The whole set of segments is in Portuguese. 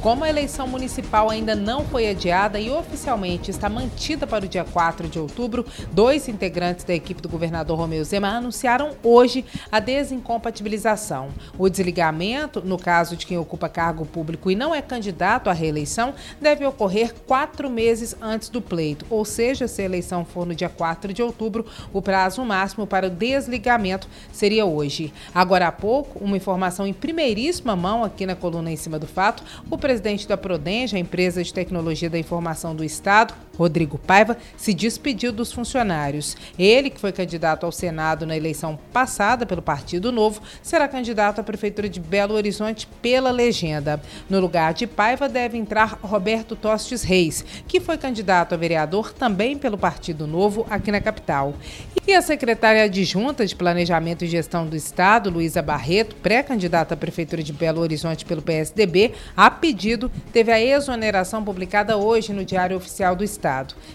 Como a eleição municipal ainda não foi adiada e oficialmente está mantida para o dia 4 de outubro, dois integrantes da equipe do governador Romeu Zema anunciaram hoje a desincompatibilização. O desligamento, no caso de quem ocupa cargo público e não é candidato à reeleição, deve ocorrer quatro meses antes do pleito, ou seja, se a eleição for no dia 4 de outubro, o prazo máximo para o desligamento seria hoje. Agora há pouco, uma informação em primeiríssima mão aqui na coluna em cima do fato, o presidente da Prodenge, a empresa de tecnologia da informação do Estado, Rodrigo Paiva, se despediu dos funcionários. Ele, que foi candidato ao Senado na eleição passada pelo Partido Novo, será candidato à Prefeitura de Belo Horizonte pela legenda. No lugar de Paiva deve entrar Roberto Tostes Reis, que foi candidato a vereador também pelo Partido Novo aqui na capital. E a secretária adjunta de Planejamento e Gestão do Estado, Luísa Barreto, pré-candidata à Prefeitura de Belo Horizonte pelo PSDB, a pedido teve a exoneração publicada hoje no Diário Oficial do Estado.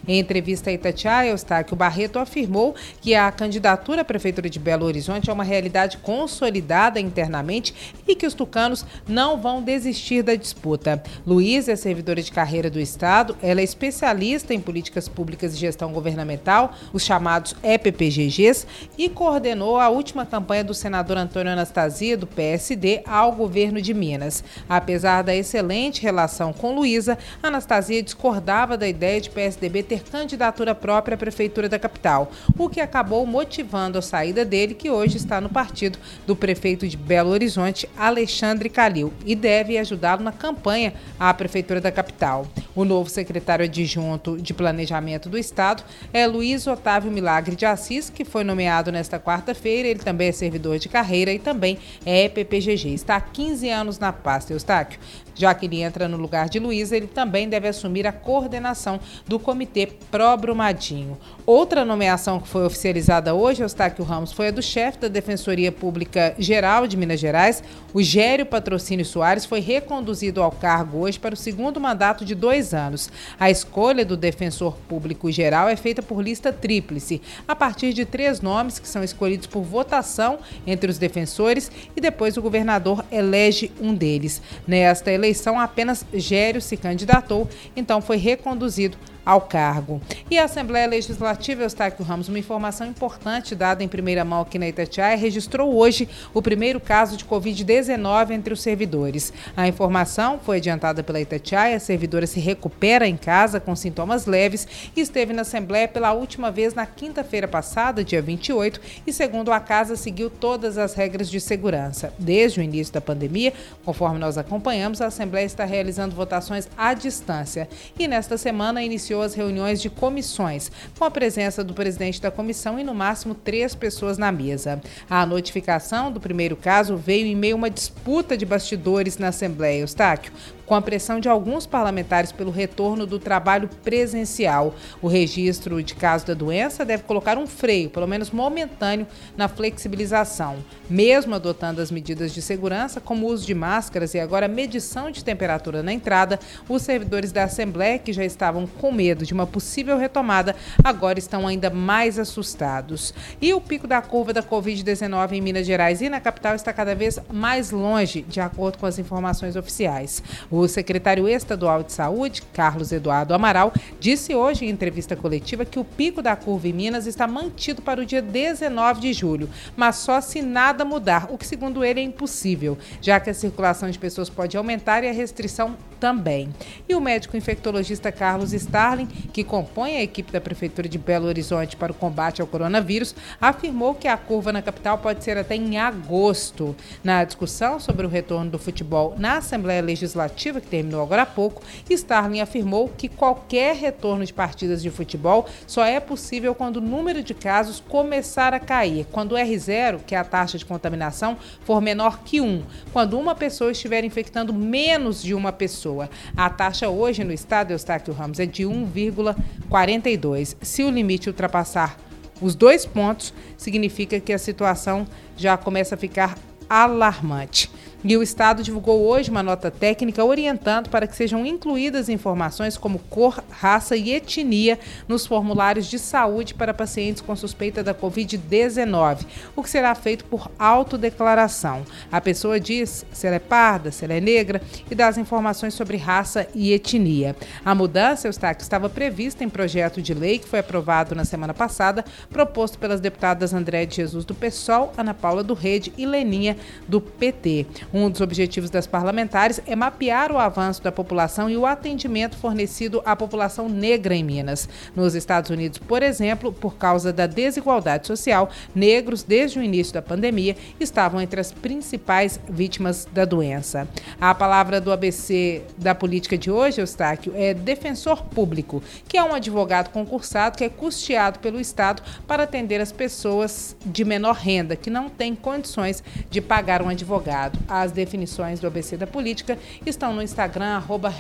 Em entrevista a Itatiaia, Eustáquio Barreto afirmou que a candidatura à Prefeitura de Belo Horizonte é uma realidade consolidada internamente e que os tucanos não vão desistir da disputa. Luiz é servidora de carreira do Estado, ela é especialista em políticas públicas e gestão governamental, os chamados EPPGGs, e coordenou a última campanha do senador Antônio Anastasia, do PSD, ao governo de Minas. Apesar da excelente relação com Luísa, Anastasia discordava da ideia de PSDB ter candidatura própria à prefeitura da capital, o que acabou motivando a saída dele, que hoje está no partido do prefeito de Belo Horizonte, Alexandre Calil, e deve ajudá-lo na campanha à prefeitura da capital. O novo secretário adjunto de Planejamento do Estado é Luiz Otávio Milagre de Assis, que foi nomeado nesta quarta-feira. Ele também é servidor de carreira e também é PPGG. Está há 15 anos na pasta, Eustáquio. Já que ele entra no lugar de Luiz, ele também deve assumir a coordenação do Comitê Pró Brumadinho. Outra nomeação que foi oficializada hoje, Eustáquio Ramos, foi a do chefe da Defensoria Pública Geral de Minas Gerais, o Gério Patrocínio Soares, foi reconduzido ao cargo hoje para o segundo mandato de dois anos. A escolha do Defensor Público Geral é feita por lista tríplice, a partir de três nomes que são escolhidos por votação entre os defensores e depois o governador elege um deles. Nesta eleição, apenas Gério se candidatou, então foi reconduzido ao cargo. E a Assembleia Legislativa, Eustáquio Ramos, uma informação importante dada em primeira mão aqui na Itatiaia, registrou hoje o primeiro caso de Covid-19 entre os servidores. A informação foi adiantada pela Itatiaia, a servidora se recupera em casa com sintomas leves e esteve na Assembleia pela última vez na quinta-feira passada, dia 28, e segundo a casa, seguiu todas as regras de segurança. Desde o início da pandemia, conforme nós acompanhamos, a Assembleia está realizando votações à distância e nesta semana iniciou iniciou as reuniões de comissões, com a presença do presidente da comissão e no máximo três pessoas na mesa. A notificação do primeiro caso veio em meio a uma disputa de bastidores na Assembleia, Eustáquio, com a pressão de alguns parlamentares pelo retorno do trabalho presencial. O registro de caso da doença deve colocar um freio, pelo menos momentâneo, na flexibilização. Mesmo adotando as medidas de segurança, como o uso de máscaras e agora medição de temperatura na entrada, os servidores da Assembleia, que já estavam com medo de uma possível retomada, agora estão ainda mais assustados. E o pico da curva da Covid-19 em Minas Gerais e na capital está cada vez mais longe, de acordo com as informações oficiais. Secretário estadual de Saúde, Carlos Eduardo Amaral, disse hoje em entrevista coletiva que o pico da curva em Minas está mantido para o dia 19 de julho, mas só se nada mudar, o que, segundo ele, é impossível, já que a circulação de pessoas pode aumentar e a restrição também. E o médico infectologista Carlos Starling, que compõe a equipe da Prefeitura de Belo Horizonte para o combate ao coronavírus, afirmou que a curva na capital pode ser até em agosto. Na discussão sobre o retorno do futebol na Assembleia Legislativa, coletiva que terminou agora há pouco, Starling afirmou que qualquer retorno de partidas de futebol só é possível quando o número de casos começar a cair, quando o R0, que é a taxa de contaminação, for menor que 1, quando uma pessoa estiver infectando menos de uma pessoa. A taxa hoje no estado, Eustáquio Ramos, é de 1,42. Se o limite ultrapassar os dois pontos, significa que a situação já começa a ficar alarmante. E o Estado divulgou hoje uma nota técnica orientando para que sejam incluídas informações como cor, raça e etnia nos formulários de saúde para pacientes com suspeita da Covid-19, o que será feito por autodeclaração. A pessoa diz se ela é parda, se ela é negra e dá as informações sobre raça e etnia. A mudança, Eustáquio, estava prevista em projeto de lei que foi aprovado na semana passada, proposto pelas deputadas André de Jesus do PSOL, Ana Paula do Rede e Leninha do PT. Um dos objetivos das parlamentares é mapear o avanço da população e o atendimento fornecido à população negra em Minas. Nos Estados Unidos, por exemplo, por causa da desigualdade social, negros, desde o início da pandemia, estavam entre as principais vítimas da doença. A palavra do ABC da política de hoje, Eustáquio, é defensor público, que é um advogado concursado que é custeado pelo Estado para atender as pessoas de menor renda, que não têm condições de pagar um advogado. A as definições do ABC da Política estão no Instagram, arroba.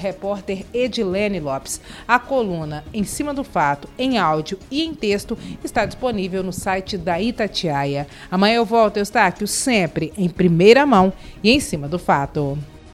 A coluna Em Cima do Fato, em áudio e em texto, está disponível no site da Itatiaia. Amanhã eu volto, Eustáquio, sempre em primeira mão e em cima do fato.